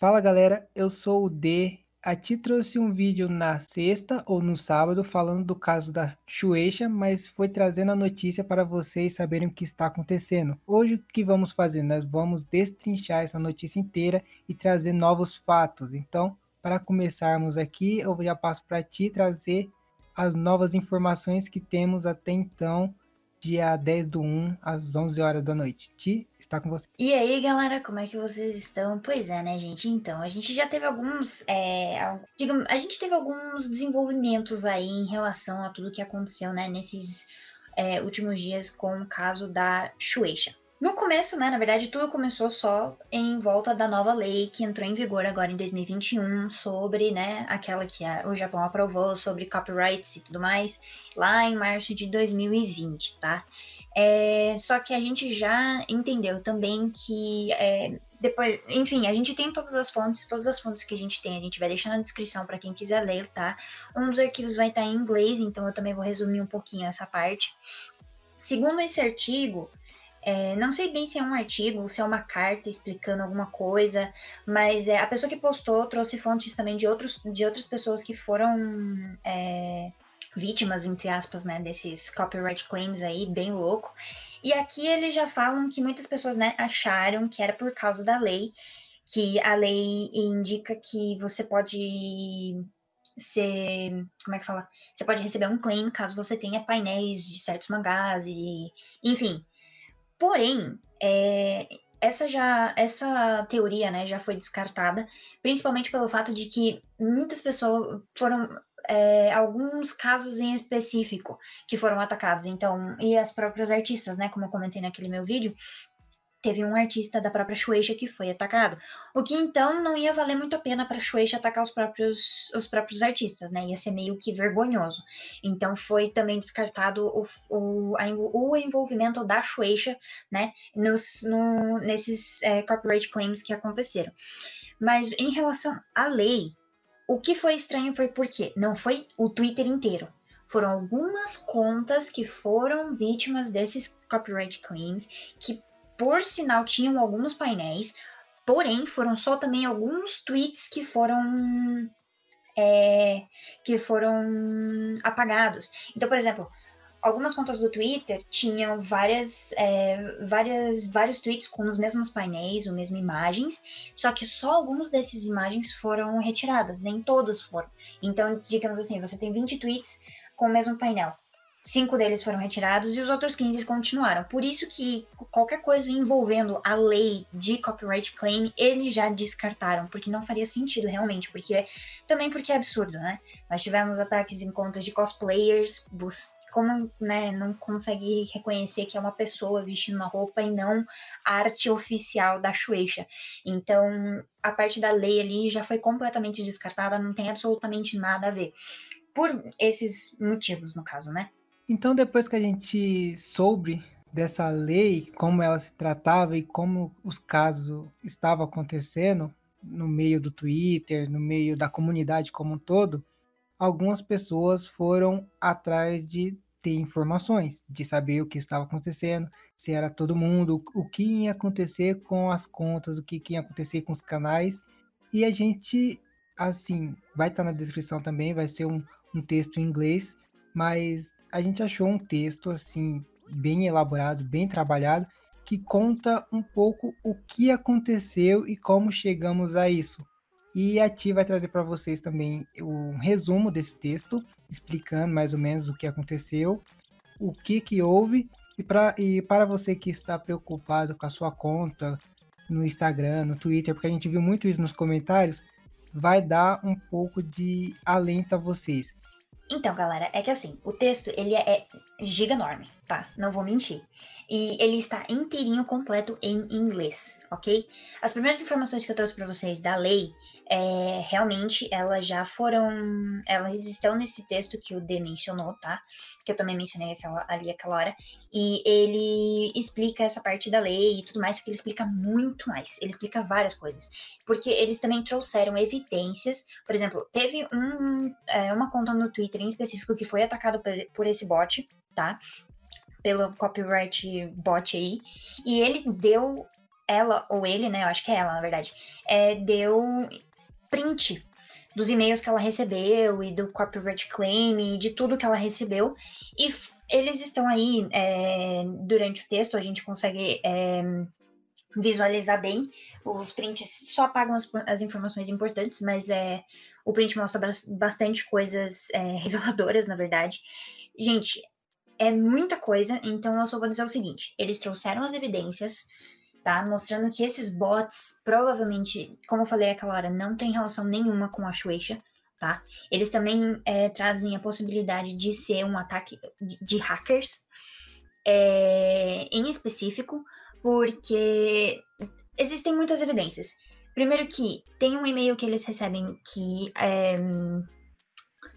Fala galera, eu sou o D. A ti trouxe um vídeo na sexta ou no sábado falando do caso da Shueisha, mas foi trazendo a notícia para vocês saberem o que está acontecendo. Hoje o que vamos fazer? Nós vamos destrinchar essa notícia inteira e trazer novos fatos. Então, para começarmos aqui, eu já passo para ti trazer as novas informações que temos até então dia 10 do 1, às 11 horas da noite. Ti, está com você. E aí, galera, como é que vocês estão? Pois é, né, gente? Então, a gente já teve alguns. É, digamos, a gente teve alguns desenvolvimentos aí em relação a tudo que aconteceu, né, nesses é, últimos dias com o caso da Shueisha. No começo, né, na verdade, tudo começou só em volta da nova lei que entrou em vigor agora em 2021 sobre, né, aquela que a, o Japão aprovou sobre copyrights e tudo mais, lá em março de 2020, tá? É, só que a gente já entendeu também que é, depois, enfim, a gente tem todas as fontes, todas as fontes que a gente tem, a gente vai deixar na descrição para quem quiser ler, tá? Um dos arquivos vai estar em inglês, então eu também vou resumir um pouquinho essa parte. Segundo esse artigo, é, não sei bem se é um artigo, se é uma carta explicando alguma coisa, mas é, a pessoa que postou trouxe fontes também de, outros, de outras pessoas que foram é, vítimas, entre aspas, né, desses copyright claims aí, bem louco. E aqui eles já falam que muitas pessoas né, acharam que era por causa da lei, que a lei indica que você pode ser. Como é que fala? Você pode receber um claim caso você tenha painéis de certos mangás e. Enfim, Porém, é, essa já essa teoria né, já foi descartada, principalmente pelo fato de que muitas pessoas foram é, alguns casos em específico que foram atacados. Então, e as próprias artistas, né, como eu comentei naquele meu vídeo, teve um artista da própria Shueisha que foi atacado. O que então não ia valer muito a pena para Shueisha atacar os próprios, os próprios artistas, né? Ia ser meio que vergonhoso. Então foi também descartado o, o, o envolvimento da Shueisha, né? Nos, no, nesses é, copyright claims que aconteceram. Mas em relação à lei, o que foi estranho foi porque não foi o Twitter inteiro. Foram algumas contas que foram vítimas desses copyright claims que por sinal tinham alguns painéis, porém foram só também alguns tweets que foram é, que foram apagados. Então, por exemplo, algumas contas do Twitter tinham várias, é, várias, vários tweets com os mesmos painéis, ou mesmas imagens, só que só algumas dessas imagens foram retiradas, nem todas foram. Então, digamos assim, você tem 20 tweets com o mesmo painel. Cinco deles foram retirados e os outros 15 continuaram. Por isso que qualquer coisa envolvendo a lei de copyright claim, eles já descartaram, porque não faria sentido realmente, porque também porque é absurdo, né? Nós tivemos ataques em contas de cosplayers, como né, não consegue reconhecer que é uma pessoa vestindo uma roupa e não a arte oficial da Shueisha. Então, a parte da lei ali já foi completamente descartada, não tem absolutamente nada a ver. Por esses motivos, no caso, né? Então, depois que a gente soube dessa lei, como ela se tratava e como os casos estavam acontecendo no meio do Twitter, no meio da comunidade como um todo, algumas pessoas foram atrás de ter informações, de saber o que estava acontecendo, se era todo mundo, o que ia acontecer com as contas, o que ia acontecer com os canais. E a gente, assim, vai estar na descrição também, vai ser um, um texto em inglês, mas a gente achou um texto assim bem elaborado, bem trabalhado, que conta um pouco o que aconteceu e como chegamos a isso. E a Ti vai trazer para vocês também um resumo desse texto, explicando mais ou menos o que aconteceu, o que, que houve, e, e para você que está preocupado com a sua conta no Instagram, no Twitter, porque a gente viu muito isso nos comentários, vai dar um pouco de alento a vocês. Então, galera, é que assim, o texto, ele é, é giga enorme, tá? Não vou mentir. E ele está inteirinho completo em inglês, ok? As primeiras informações que eu trouxe para vocês da lei, é, realmente elas já foram, elas estão nesse texto que o D mencionou, tá? Que eu também mencionei aquela, ali aquela hora. E ele explica essa parte da lei e tudo mais, porque ele explica muito mais. Ele explica várias coisas. Porque eles também trouxeram evidências. Por exemplo, teve um, é, uma conta no Twitter em específico que foi atacado por, por esse bot, tá? Pelo copyright bot aí. E ele deu ela ou ele, né? Eu acho que é ela, na verdade, é, deu print dos e-mails que ela recebeu e do copyright claim e de tudo que ela recebeu. E eles estão aí é, durante o texto, a gente consegue é, visualizar bem. Os prints só apagam as, as, informações importantes, mas é, o print mostra bastante coisas é, reveladoras, na verdade. Gente, é muita coisa, então eu só vou dizer o seguinte: eles trouxeram as evidências tá? Mostrando que esses bots provavelmente, como eu falei aquela hora, não tem relação nenhuma com a Shueisha, tá? Eles também é, trazem a possibilidade de ser um ataque de hackers, é, em específico, porque existem muitas evidências. Primeiro que tem um e-mail que eles recebem que é,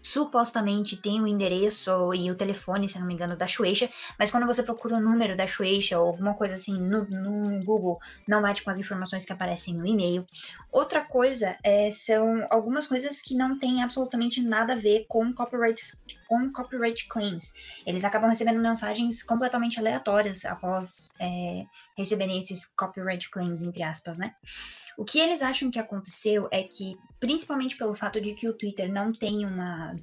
supostamente tem o endereço e o telefone, se não me engano, da Shueisha, mas quando você procura o número da Shueisha ou alguma coisa assim no, no Google, não bate com as informações que aparecem no e-mail. Outra coisa é, são algumas coisas que não têm absolutamente nada a ver com copyright, com copyright claims. Eles acabam recebendo mensagens completamente aleatórias após é, receberem esses copyright claims, entre aspas, né? O que eles acham que aconteceu é que, principalmente pelo fato de que o Twitter não tem uma.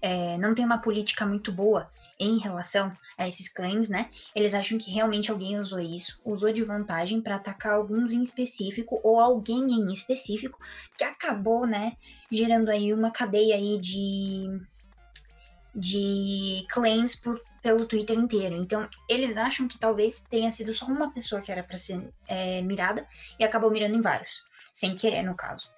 É, não tem uma política muito boa em relação a esses claims, né? Eles acham que realmente alguém usou isso, usou de vantagem para atacar alguns em específico ou alguém em específico que acabou, né, gerando aí uma cadeia aí de de claims por pelo Twitter inteiro. Então, eles acham que talvez tenha sido só uma pessoa que era para ser é, mirada e acabou mirando em vários, sem querer, no caso.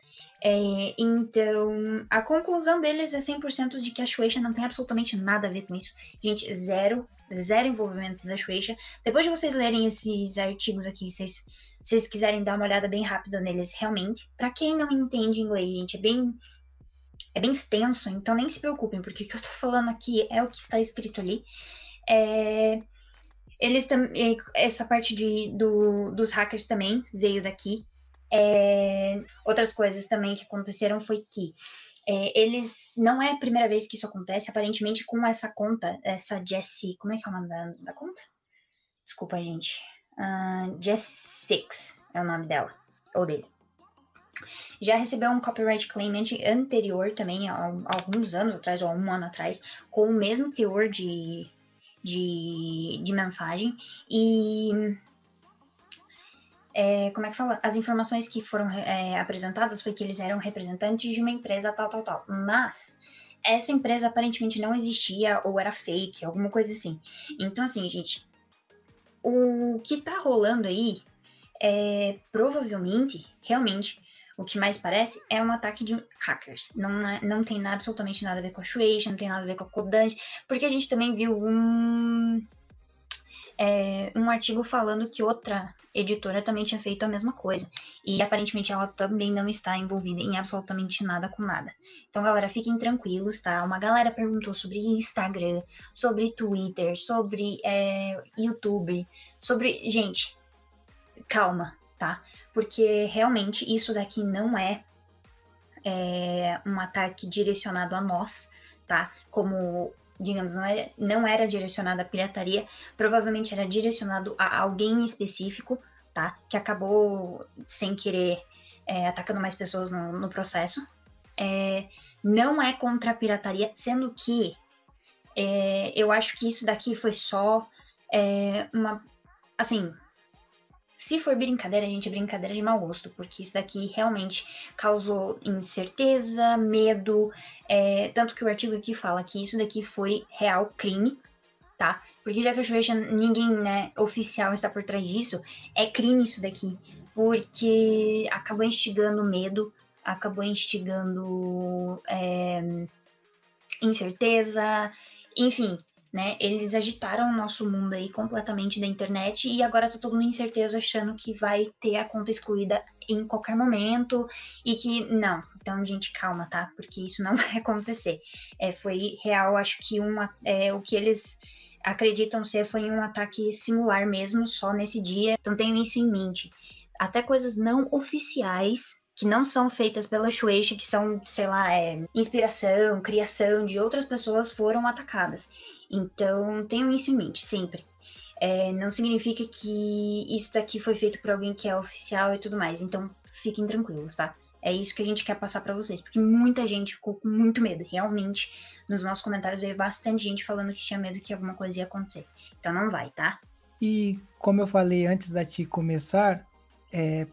É, então, a conclusão deles é 100% de que a Shueisha não tem absolutamente nada a ver com isso. Gente, zero, zero envolvimento da Shueisha. Depois de vocês lerem esses artigos aqui, vocês, vocês quiserem dar uma olhada bem rápida neles, realmente. Para quem não entende inglês, gente, é bem é bem extenso, então nem se preocupem, porque o que eu tô falando aqui é o que está escrito ali. É, eles também. Essa parte de, do, dos hackers também veio daqui. É, outras coisas também que aconteceram foi que é, eles. Não é a primeira vez que isso acontece, aparentemente, com essa conta, essa Jessie. Como é que é o nome da, da conta? Desculpa, gente. Uh, Jessie Six é o nome dela, ou dele já recebeu um copyright claim anterior também, há alguns anos atrás, ou um ano atrás, com o mesmo teor de, de, de mensagem. E. É, como é que fala? As informações que foram é, apresentadas foi que eles eram representantes de uma empresa tal, tal, tal. Mas essa empresa aparentemente não existia ou era fake, alguma coisa assim. Então, assim, gente, o que tá rolando aí é provavelmente, realmente, o que mais parece é um ataque de hackers. Não, é, não tem absolutamente nada a ver com a Shueisha, não tem nada a ver com a Kodansha, porque a gente também viu um, é, um artigo falando que outra editora também tinha feito a mesma coisa. E aparentemente ela também não está envolvida em absolutamente nada com nada. Então, galera, fiquem tranquilos, tá? Uma galera perguntou sobre Instagram, sobre Twitter, sobre é, YouTube, sobre. Gente, calma, tá? Porque realmente isso daqui não é, é um ataque direcionado a nós, tá? Como digamos, não, é, não era direcionado à pirataria, provavelmente era direcionado a alguém específico, tá? Que acabou sem querer é, atacando mais pessoas no, no processo. É, não é contra a pirataria, sendo que é, eu acho que isso daqui foi só é, uma. Assim, se for brincadeira, gente, é brincadeira de mau gosto, porque isso daqui realmente causou incerteza, medo, é, tanto que o artigo aqui fala que isso daqui foi real crime, tá? Porque já que eu vejo ninguém, né, oficial está por trás disso, é crime isso daqui, porque acabou instigando medo, acabou instigando é, incerteza, enfim, né? Eles agitaram o nosso mundo aí completamente da internet e agora tá todo mundo incerteza achando que vai ter a conta excluída em qualquer momento e que não. Então, gente, calma, tá? Porque isso não vai acontecer. É, foi real, acho que uma, é, o que eles acreditam ser foi um ataque singular mesmo, só nesse dia. Então, tenham isso em mente. Até coisas não oficiais que não são feitas pela Shueisha, que são, sei lá, é, inspiração, criação de outras pessoas foram atacadas. Então, tenham isso em mente sempre. é, não significa que isso daqui foi feito por alguém que é oficial e tudo mais. Então, fiquem tranquilos, tá? É isso que a gente quer passar para vocês, porque muita gente ficou com muito medo. Realmente, nos nossos comentários veio bastante gente falando que tinha medo que alguma coisa ia acontecer. Então não vai, tá? E como eu falei antes da Ti começar, é,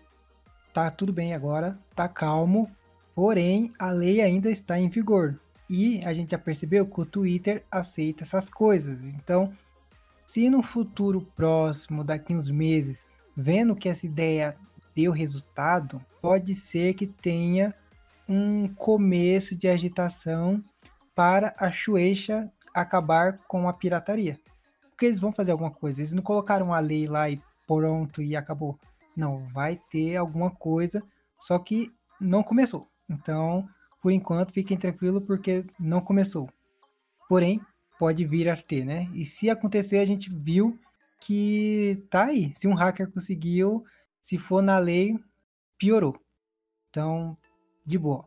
tá tudo bem agora, tá calmo, porém a lei ainda está em vigor. E a gente já percebeu que o Twitter aceita essas coisas. Então, se no futuro próximo, daqui uns meses, vendo que essa ideia deu resultado, pode ser que tenha um começo de agitação para a Shueisha acabar com a pirataria. Porque eles vão fazer alguma coisa. Eles não colocaram a lei lá e pronto e acabou. Não, vai ter alguma coisa, só que não começou. Então, por enquanto, fiquem tranquilos porque não começou. Porém, pode vir a ter, né? E se acontecer, a gente viu que tá aí. Se um hacker conseguiu, se for na lei, piorou. Então, de boa.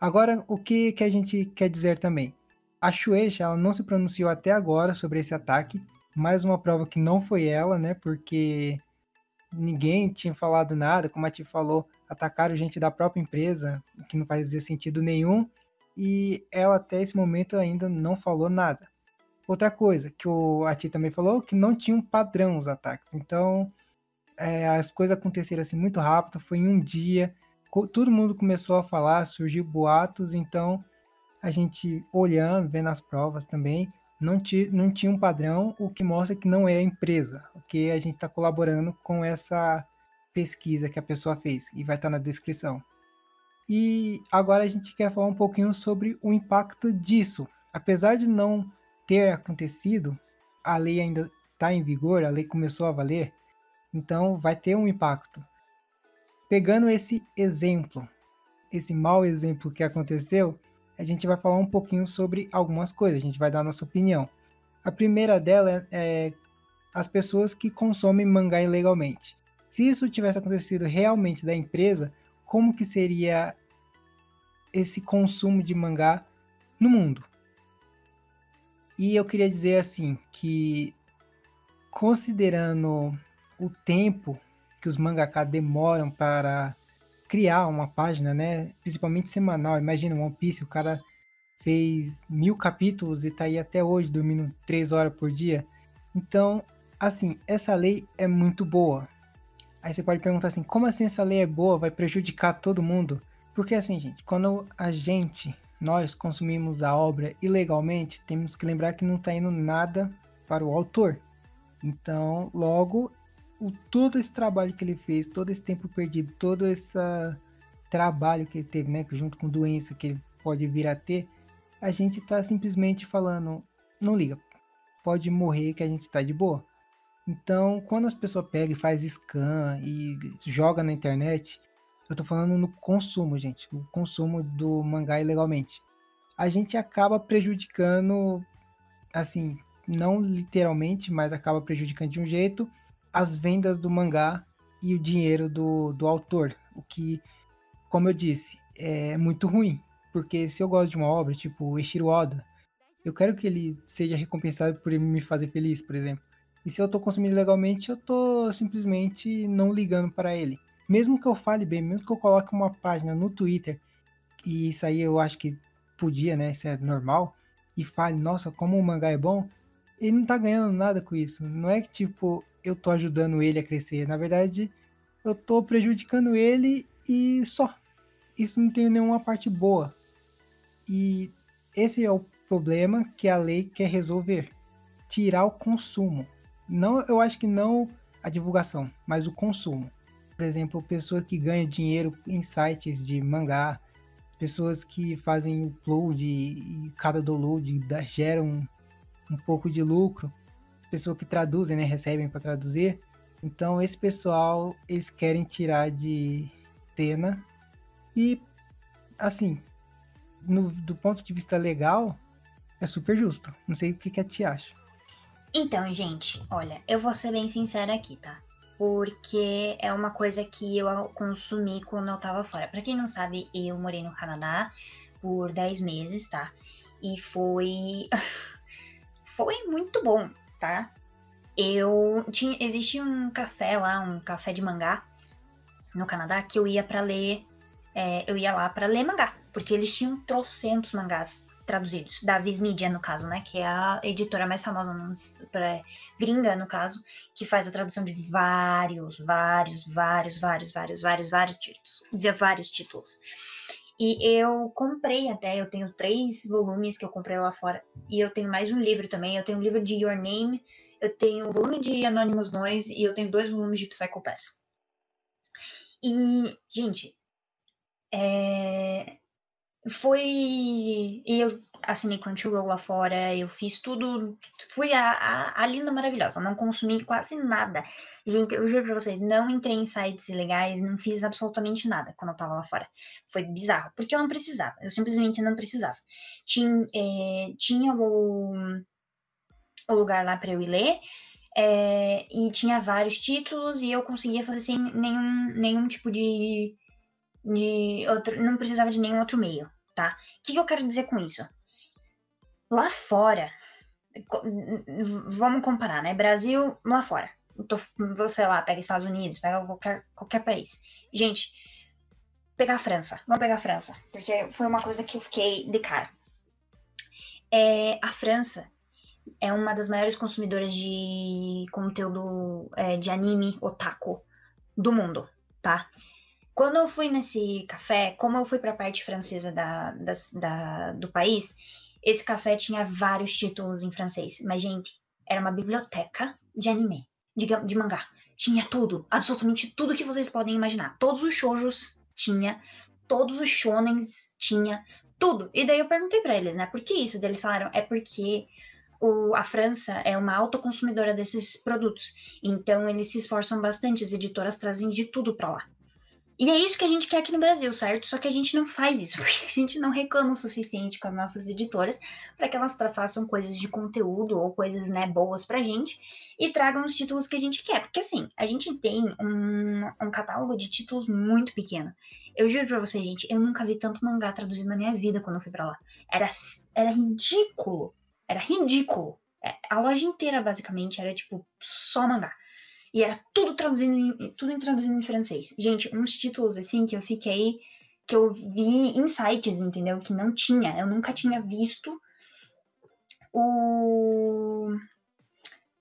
Agora, o que, que a gente quer dizer também? A Shueisha ela não se pronunciou até agora sobre esse ataque. Mais uma prova que não foi ela, né? Porque ninguém tinha falado nada. Como a Ti falou, atacaram gente da própria empresa, que não fazia sentido nenhum. E ela até esse momento ainda não falou nada. Outra coisa que o Ati também falou, que não tinha um padrão os ataques. Então, é, as coisas aconteceram assim muito rápido, foi em um dia, todo mundo começou a falar, surgiu boatos, então a gente olhando, vendo as provas também, não, não tinha um padrão, o que mostra que não é a empresa, porque a gente está colaborando com essa pesquisa que a pessoa fez, e vai estar tá na descrição. E agora a gente quer falar um pouquinho sobre o impacto disso. Apesar de não ter acontecido, a lei ainda está em vigor, a lei começou a valer, então vai ter um impacto. Pegando esse exemplo, esse mau exemplo que aconteceu, a gente vai falar um pouquinho sobre algumas coisas, a gente vai dar nossa opinião. A primeira dela é as pessoas que consomem mangá ilegalmente. Se isso tivesse acontecido realmente da empresa, como que seria esse consumo de mangá no mundo? E eu queria dizer assim que considerando o tempo que os mangaka demoram para criar uma página, né? Principalmente semanal. Imagina One Piece, o cara fez mil capítulos e tá aí até hoje dormindo três horas por dia. Então, assim, essa lei é muito boa. Aí você pode perguntar assim, como assim essa lei é boa? Vai prejudicar todo mundo? Porque assim, gente, quando a gente nós consumimos a obra ilegalmente, temos que lembrar que não está indo nada para o autor. Então, logo, o, todo esse trabalho que ele fez, todo esse tempo perdido, todo esse trabalho que ele teve, né, junto com doença que ele pode vir a ter, a gente está simplesmente falando, não liga, pode morrer que a gente está de boa. Então, quando as pessoas pegam e faz scan e joga na internet, eu tô falando no consumo, gente. No consumo do mangá ilegalmente. A gente acaba prejudicando, assim, não literalmente, mas acaba prejudicando de um jeito as vendas do mangá e o dinheiro do, do autor. O que, como eu disse, é muito ruim. Porque se eu gosto de uma obra, tipo o Eshiro Oda, eu quero que ele seja recompensado por me fazer feliz, por exemplo. E se eu tô consumindo legalmente, eu tô simplesmente não ligando para ele mesmo que eu fale bem, mesmo que eu coloque uma página no Twitter, e isso aí eu acho que podia, né? Isso é normal, e fale, nossa, como o mangá é bom, ele não tá ganhando nada com isso. Não é que tipo, eu tô ajudando ele a crescer. Na verdade, eu tô prejudicando ele e só. Isso não tem nenhuma parte boa. E esse é o problema que a lei quer resolver. Tirar o consumo. Não, eu acho que não a divulgação, mas o consumo por exemplo, pessoa que ganha dinheiro em sites de mangá, pessoas que fazem upload e cada download gera um, um pouco de lucro, pessoas que traduzem, né, recebem para traduzir. Então, esse pessoal, eles querem tirar de cena e, assim, no, do ponto de vista legal, é super justo. Não sei o que, que a Tia acha. Então, gente, olha, eu vou ser bem sincera aqui, tá? porque é uma coisa que eu consumi quando eu tava fora. Para quem não sabe, eu morei no Canadá por 10 meses, tá? E foi foi muito bom, tá? eu tinha existia um café lá, um café de mangá no Canadá que eu ia para ler, é, eu ia lá para ler mangá, porque eles tinham trocentos mangás traduzidos, da Viz Media no caso, né, que é a editora mais famosa para gringa no caso, que faz a tradução de vários, vários, vários, vários, vários, vários, vários títulos, de vários títulos. E eu comprei até, eu tenho três volumes que eu comprei lá fora. E eu tenho mais um livro também. Eu tenho um livro de Your Name, eu tenho um volume de Anonymous Noise e eu tenho dois volumes de Psycho Pass. E, gente, é... foi. Eu assinei Crunchyroll lá fora, eu fiz tudo. Fui a, a, a, linda maravilhosa, não consumi quase nada. Gente, eu juro pra vocês, não entrei em sites ilegais, não fiz absolutamente nada quando eu tava lá fora. Foi bizarro, porque eu não precisava, eu simplesmente não precisava. Tinha, é, tinha o, o lugar lá pra eu ir ler. É, e tinha vários títulos e eu conseguia fazer sem nenhum, nenhum tipo de, de outro, não precisava de nenhum outro meio, tá? O que, que eu quero dizer com isso? Lá fora, vamos comparar, né? Brasil, lá fora. Tô, sei lá, pega Estados Unidos, pega qualquer, qualquer país. Gente, pegar a França. Vamos pegar a França, porque foi uma coisa que eu fiquei de cara. É, a França é uma das maiores consumidoras de conteúdo é, de anime otaku do mundo, tá? Quando eu fui nesse café, como eu fui para a parte francesa da, da, da, do país, esse café tinha vários títulos em francês. Mas, gente, era uma biblioteca de anime, de, de mangá. Tinha tudo, absolutamente tudo que vocês podem imaginar. Todos os shoujos tinha, todos os shonens tinha, tudo. E daí eu perguntei para eles, né, por que isso? Eles falaram, é porque o, a França é uma autoconsumidora desses produtos. Então eles se esforçam bastante, as editoras trazem de tudo para lá. E é isso que a gente quer aqui no Brasil, certo? Só que a gente não faz isso, porque a gente não reclama o suficiente com as nossas editoras para que elas façam coisas de conteúdo ou coisas né, boas pra gente e tragam os títulos que a gente quer. Porque assim, a gente tem um, um catálogo de títulos muito pequeno. Eu juro pra vocês, gente, eu nunca vi tanto mangá traduzido na minha vida quando eu fui pra lá. Era, era ridículo era ridículo. É, a loja inteira, basicamente, era tipo só mangá. E era tudo traduzindo em, tudo traduzindo em francês. Gente, uns títulos assim que eu fiquei. que eu vi em sites, entendeu? Que não tinha. Eu nunca tinha visto o.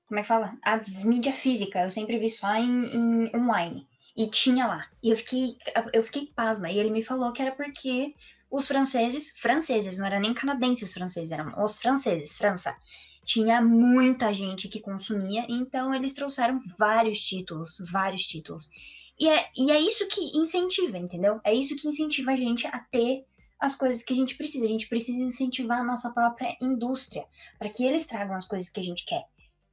Como é que fala? A mídia física. Eu sempre vi só em, em online. E tinha lá. E eu fiquei, eu fiquei pasma. E ele me falou que era porque os franceses, franceses, não era nem canadenses franceses, eram os franceses, França. Tinha muita gente que consumia, então eles trouxeram vários títulos, vários títulos. E é, e é isso que incentiva, entendeu? É isso que incentiva a gente a ter as coisas que a gente precisa. A gente precisa incentivar a nossa própria indústria para que eles tragam as coisas que a gente quer.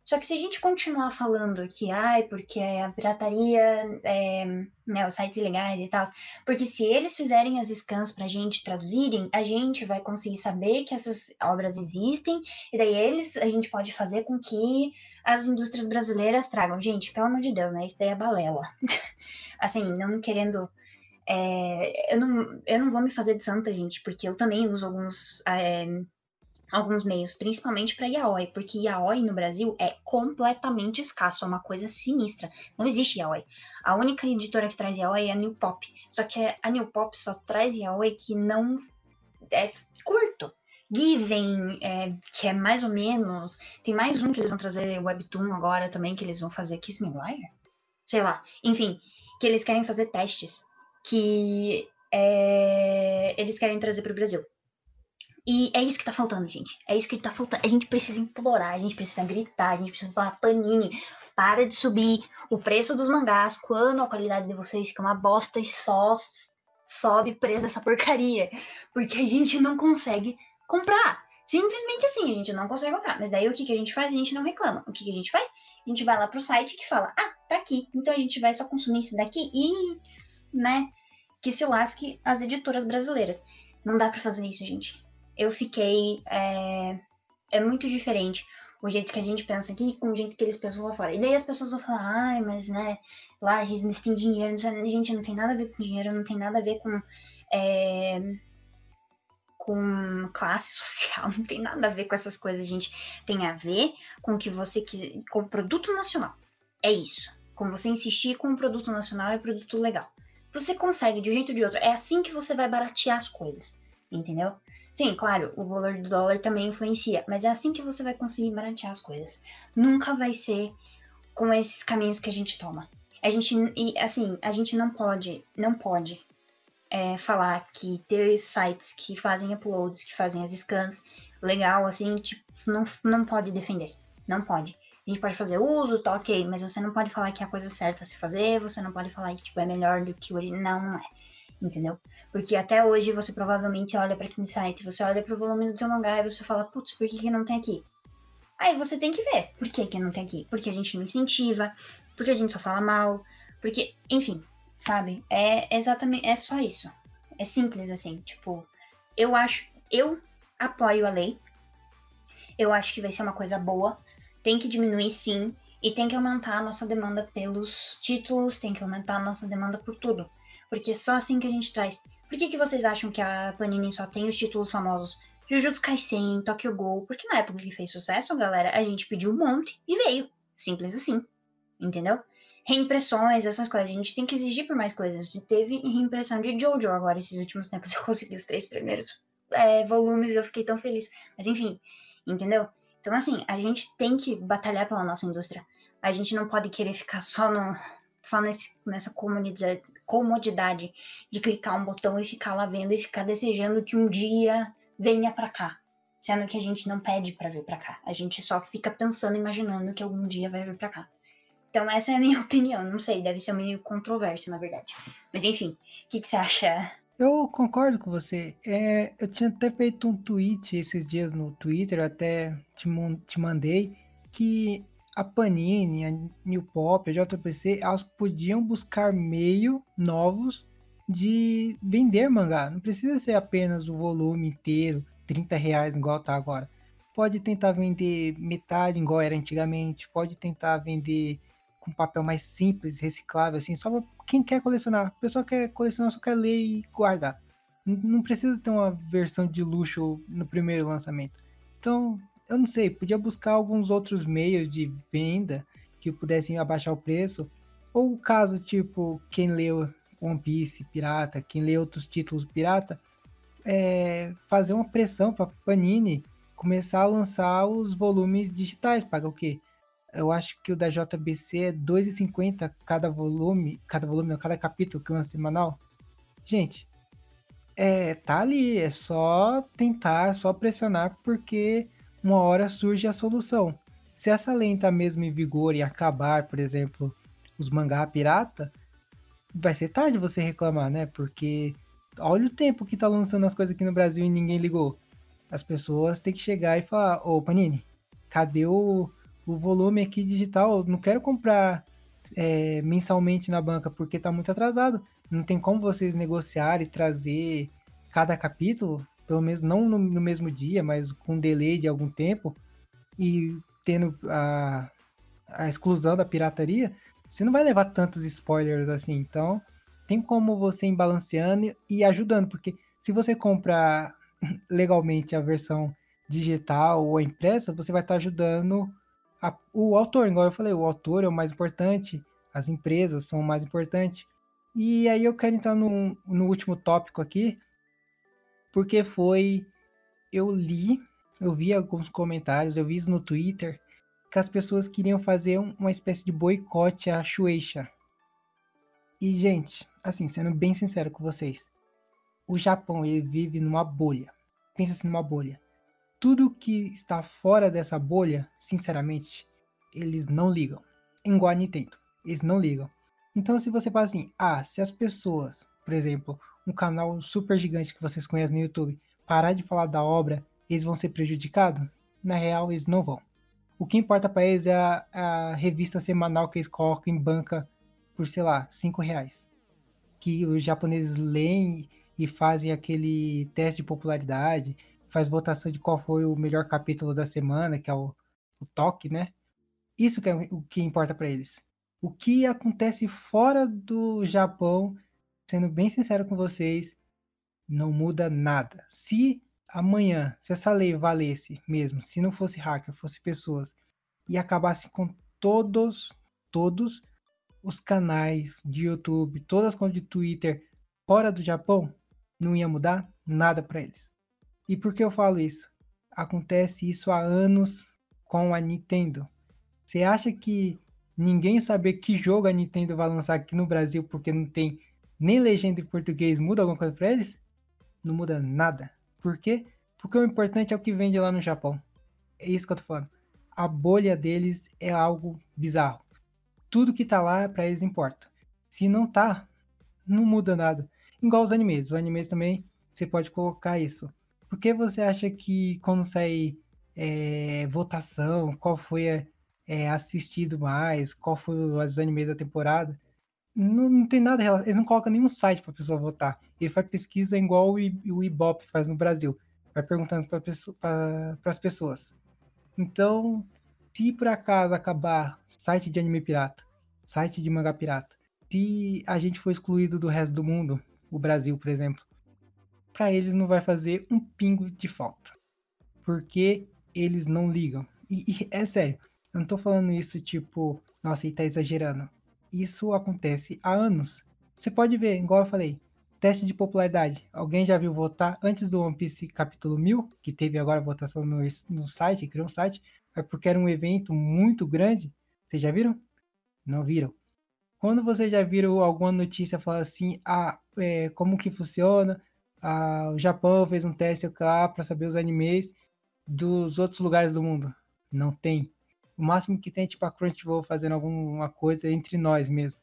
Só que se a gente continuar falando que, ai, porque a pirataria, é, né, os sites ilegais e tal, porque se eles fizerem as scans pra gente traduzirem, a gente vai conseguir saber que essas obras existem, e daí eles, a gente pode fazer com que as indústrias brasileiras tragam. Gente, pelo amor de Deus, né, isso daí é balela. assim, não querendo... É, eu, não, eu não vou me fazer de santa, gente, porque eu também uso alguns... É, alguns meios, principalmente para yaoi, porque yaoi no Brasil é completamente escasso, é uma coisa sinistra. Não existe yaoi. A única editora que traz yaoi é a New Pop. Só que a New Pop só traz yaoi que não é curto. Given, é, que é mais ou menos. Tem mais um que eles vão trazer Webtoon agora também, que eles vão fazer Kiss Me Liar? Sei lá. Enfim, que eles querem fazer testes. Que é, eles querem trazer para o Brasil. E é isso que tá faltando, gente. É isso que tá faltando. A gente precisa implorar, a gente precisa gritar, a gente precisa falar, Panini, para de subir o preço dos mangás quando a qualidade de vocês fica uma bosta e só sobe preço dessa porcaria. Porque a gente não consegue comprar. Simplesmente assim, a gente não consegue comprar. Mas daí o que, que a gente faz? A gente não reclama. O que, que a gente faz? A gente vai lá pro site que fala, ah, tá aqui. Então a gente vai só consumir isso daqui e, né, que se lasque as editoras brasileiras. Não dá para fazer isso, gente eu fiquei. É, é muito diferente o jeito que a gente pensa aqui com o jeito que eles pensam lá fora. E daí as pessoas vão falar, ai, mas né, lá eles têm dinheiro, gente, não tem nada a ver com dinheiro, não tem nada a ver com. É, com classe social, não tem nada a ver com essas coisas, gente. Tem a ver com o que você quiser, com o produto nacional. É isso. Com você insistir com o produto nacional e produto legal. Você consegue de um jeito ou de outro. É assim que você vai baratear as coisas. Entendeu? Sim, claro, o valor do dólar também influencia, mas é assim que você vai conseguir baratear as coisas. Nunca vai ser com esses caminhos que a gente toma. A gente, e assim, a gente não pode, não pode é, falar que ter sites que fazem uploads, que fazem as scans, legal, assim, tipo, não, não pode defender. Não pode. A gente pode fazer uso, tá ok, mas você não pode falar que é a coisa certa a se fazer, você não pode falar que, tipo, é melhor do que o original, não, não é. Entendeu? Porque até hoje você provavelmente olha para aquele site, você olha pro volume do seu mangá e você fala, putz, por que, que não tem aqui? Aí você tem que ver por que, que não tem aqui. Porque a gente não incentiva, porque a gente só fala mal, porque, enfim, sabe? É exatamente, é só isso. É simples assim, tipo, eu acho, eu apoio a lei. Eu acho que vai ser uma coisa boa. Tem que diminuir sim, e tem que aumentar a nossa demanda pelos títulos, tem que aumentar a nossa demanda por tudo. Porque é só assim que a gente traz. Por que, que vocês acham que a Panini só tem os títulos famosos Jujutsu Kaisen, Tokyo Ghoul, porque na época que fez sucesso, galera, a gente pediu um monte e veio. Simples assim. Entendeu? Reimpressões, essas coisas. A gente tem que exigir por mais coisas. Teve reimpressão de Jojo agora, esses últimos tempos. Eu consegui os três primeiros é, volumes, eu fiquei tão feliz. Mas enfim, entendeu? Então, assim, a gente tem que batalhar pela nossa indústria. A gente não pode querer ficar só no. Só nesse, nessa comunidade, comodidade de clicar um botão e ficar lá vendo e ficar desejando que um dia venha para cá. Sendo que a gente não pede para vir para cá. A gente só fica pensando, imaginando que algum dia vai vir para cá. Então essa é a minha opinião. Não sei, deve ser meio controverso, na verdade. Mas enfim, o que, que, você acha? Eu concordo com você. É, eu tinha até feito um tweet esses dias no Twitter, até te, te mandei, que a Panini, a New Pop, a JPC, elas podiam buscar meio novos de vender mangá. Não precisa ser apenas o volume inteiro, 30 reais igual tá agora. Pode tentar vender metade igual era antigamente, pode tentar vender com papel mais simples, reciclável, assim, só quem quer colecionar. A pessoa quer colecionar, só quer ler e guardar. Não precisa ter uma versão de luxo no primeiro lançamento. Então, eu não sei, podia buscar alguns outros meios de venda que pudessem abaixar o preço. Ou caso, tipo, quem leu One Piece pirata, quem lê outros títulos pirata, é, fazer uma pressão para Panini começar a lançar os volumes digitais. Paga o quê? Eu acho que o da JBC é 2,50 cada volume, cada volume, cada capítulo que lança semanal. Gente, é, tá ali, é só tentar, só pressionar, porque uma hora surge a solução. Se essa lei tá mesmo em vigor e acabar, por exemplo, os mangá pirata, vai ser tarde você reclamar, né? Porque olha o tempo que tá lançando as coisas aqui no Brasil e ninguém ligou. As pessoas têm que chegar e falar, ô Panini, cadê o, o volume aqui digital? Eu não quero comprar é, mensalmente na banca porque tá muito atrasado. Não tem como vocês negociar e trazer cada capítulo, pelo menos não no, no mesmo dia, mas com delay de algum tempo, e tendo a, a exclusão da pirataria, você não vai levar tantos spoilers assim. Então, tem como você ir balanceando e ajudando, porque se você comprar legalmente a versão digital ou impressa, você vai estar ajudando a, o autor. Igual eu falei, o autor é o mais importante, as empresas são o mais importante. E aí eu quero entrar no, no último tópico aqui, porque foi. Eu li, eu vi alguns comentários, eu vi isso no Twitter, que as pessoas queriam fazer uma espécie de boicote à Shueisha. E, gente, assim, sendo bem sincero com vocês, o Japão ele vive numa bolha. Pensa assim numa bolha. Tudo que está fora dessa bolha, sinceramente, eles não ligam. Igual a Nintendo, eles não ligam. Então, se você fala assim, ah, se as pessoas, por exemplo, um canal super gigante que vocês conhecem no YouTube, parar de falar da obra, eles vão ser prejudicados? Na real, eles não vão. O que importa para eles é a, a, revista semanal que eles colocam em banca por, sei lá, 5 reais. Que os japoneses leem e fazem aquele teste de popularidade, faz votação de qual foi o melhor capítulo da semana, que é o, o toque, né? Isso que é o que importa para eles. O que acontece fora do Japão, sendo bem sincero com vocês, não muda nada. Se amanhã, se essa lei valesse mesmo, se não fosse hacker, fosse pessoas, e acabasse com todos, todos os canais de YouTube, todas as contas de Twitter fora do Japão, não ia mudar nada para eles. E por que eu falo isso? Acontece isso há anos com a Nintendo. Você acha que ninguém saber que jogo a Nintendo vai lançar aqui no Brasil porque não tem nem legenda em português muda alguma coisa para eles? Não muda nada. Por quê? Porque o importante é o que vende lá no Japão. É isso que eu tô falando. A bolha deles é algo bizarro. Tudo que tá lá para eles importa. Se não tá, não muda nada. Igual os animes. Os animes também você pode colocar isso. Por que você acha que quando sai é, votação, qual foi é, assistido mais, qual foi os animes da temporada, não, não tem nada, eles não colocam nenhum site para a pessoa votar. Ele faz pesquisa igual o, Ibope faz no Brasil. Vai perguntando para pra, as pessoas. Então, se por acaso acabar site de anime pirata, site de mangá pirata, se a gente for excluído do resto do mundo, o Brasil, por exemplo, para eles não vai fazer um pingo de falta. Porque eles não ligam. E, e é sério, eu não tô falando isso tipo, nossa, ele tá exagerando isso acontece há anos. Você pode ver, igual eu falei, teste de popularidade. Alguém já viu votar antes do One Piece capítulo 1000, que teve agora votação no, no site, criou um site, é porque era um evento muito grande. Vocês já viram? Não viram? Quando vocês já viram alguma notícia falando assim, ah, é, como que funciona? Ah, o Japão fez um teste lá para saber os animes dos outros lugares do mundo. Não tem. O máximo que tem é tipo a Crunchyroll fazendo alguma coisa entre nós mesmo.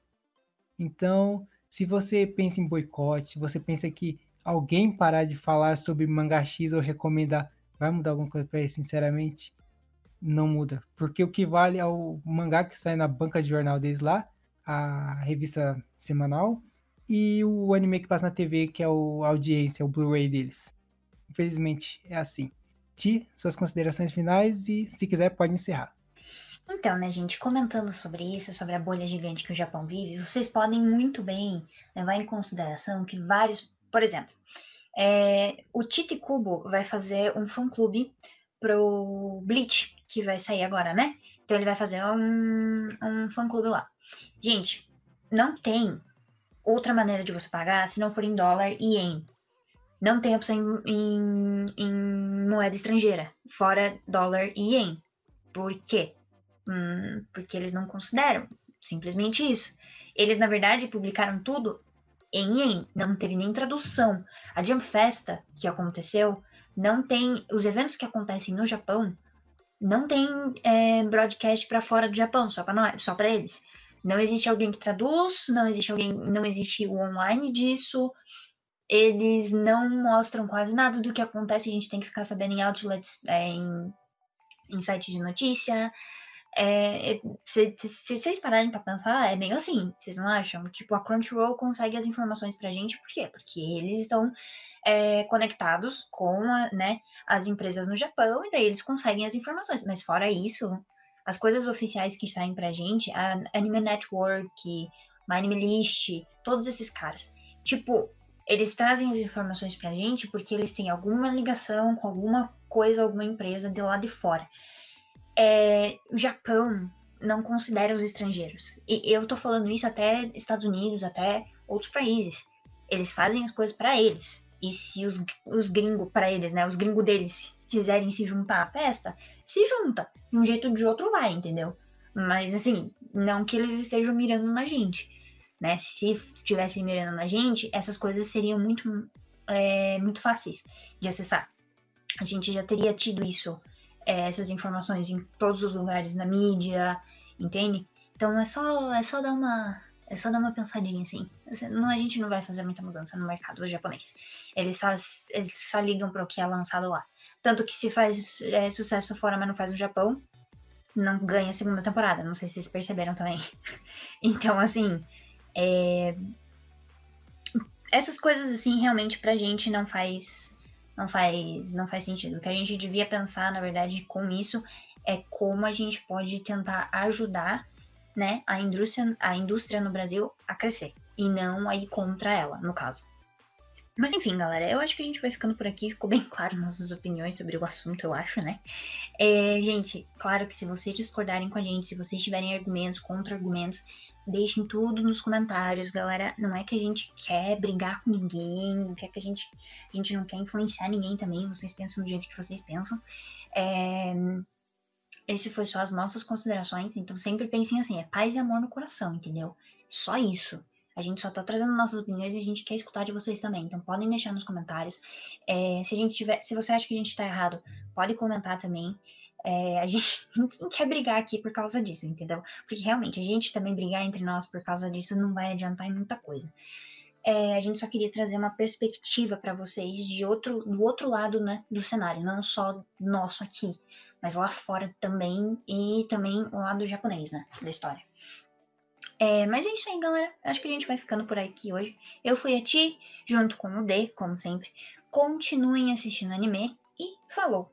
Então, se você pensa em boicote, se você pensa que alguém parar de falar sobre mangá X ou recomendar, vai mudar alguma coisa para ele, sinceramente? Não muda. Porque o que vale é o mangá que sai na banca de jornal deles lá, a revista semanal, e o anime que passa na TV, que é o audiência, o Blu-ray deles. Infelizmente, é assim. Ti, suas considerações finais e, se quiser, pode encerrar. Então, né, gente, comentando sobre isso, sobre a bolha gigante que o Japão vive, vocês podem muito bem levar em consideração que vários, por exemplo, é, o Tite Kubo vai fazer um fã-clube pro Bleach, que vai sair agora, né? Então ele vai fazer um, um fã-clube lá. Gente, não tem outra maneira de você pagar se não for em dólar e ien. Não tem opção em, em, em moeda estrangeira, fora dólar e ien. Por quê? Hum, porque eles não consideram. Simplesmente isso. Eles, na verdade, publicaram tudo em ien, não teve nem tradução. A Jump Festa que aconteceu, não tem. Os eventos que acontecem no Japão não tem é, broadcast para fora do Japão, só para só para eles. Não existe alguém que traduz, não existe alguém, não existe o online disso. Eles não mostram quase nada do que acontece, a gente tem que ficar sabendo em outlets, é, em, em sites de notícia. É, se, se, se, vocês pararem para pensar, é meio assim, vocês não acham? Tipo, a Crunchyroll consegue as informações pra gente, por quê? Porque eles estão é, conectados com a, né, as empresas no Japão e daí eles conseguem as informações. Mas fora isso, as coisas oficiais que saem pra gente, a Anime Network, My todos esses caras, tipo, eles trazem as informações pra gente porque eles têm alguma ligação com alguma coisa, alguma empresa de lá de fora é, o Japão não considera os estrangeiros. E eu tô falando isso até Estados Unidos, até outros países. Eles fazem as coisas para eles. E se os, os gringos, para eles, né? Os gringos deles quiserem se juntar à festa, se junta. De um jeito ou de outro vai, entendeu? Mas assim, não que eles estejam mirando na gente. Né? Se estivessem mirando na gente, essas coisas seriam muito, é, muito fáceis de acessar. A gente já teria tido isso é, essas informações em todos os lugares na mídia, entende? Então é só, é só dar uma. É só dar uma pensadinha assim. Não, a gente não vai fazer muita mudança no mercado japonês. Eles só, eles só ligam para o que é lançado lá. Tanto que se faz é, sucesso fora, mas não faz no Japão, não ganha a segunda temporada. Não sei se vocês perceberam também. então, assim. É... Essas coisas, assim, realmente pra gente não faz não faz, não faz sentido. O que a gente devia pensar, na verdade, com isso é como a gente pode tentar ajudar né, a, indústria, a indústria no Brasil a crescer e não a ir contra ela, no caso. Mas enfim, galera, eu acho que a gente vai ficando por aqui. Ficou bem claro nossas opiniões sobre o assunto, eu acho, né? É, gente, claro que se vocês discordarem com a gente, se vocês tiverem argumentos, contra-argumentos, deixem tudo nos comentários, galera. Não é que a gente quer brigar com ninguém, não quer que a gente. A gente não quer influenciar ninguém também. Vocês pensam do jeito que vocês pensam. É, esse foi só as nossas considerações, então sempre pensem assim, é paz e amor no coração, entendeu? Só isso. A gente só tá trazendo nossas opiniões e a gente quer escutar de vocês também. Então podem deixar nos comentários. É, se a gente tiver, se você acha que a gente tá errado, pode comentar também. É, a gente não quer brigar aqui por causa disso, entendeu? Porque realmente a gente também brigar entre nós por causa disso não vai adiantar em muita coisa. É, a gente só queria trazer uma perspectiva para vocês de outro, do outro lado né, do cenário, não só nosso aqui, mas lá fora também e também o lado japonês né, da história. É, mas é isso aí, galera. Acho que a gente vai ficando por aqui hoje. Eu fui a Ti, junto com o D, como sempre. Continuem assistindo anime e falou!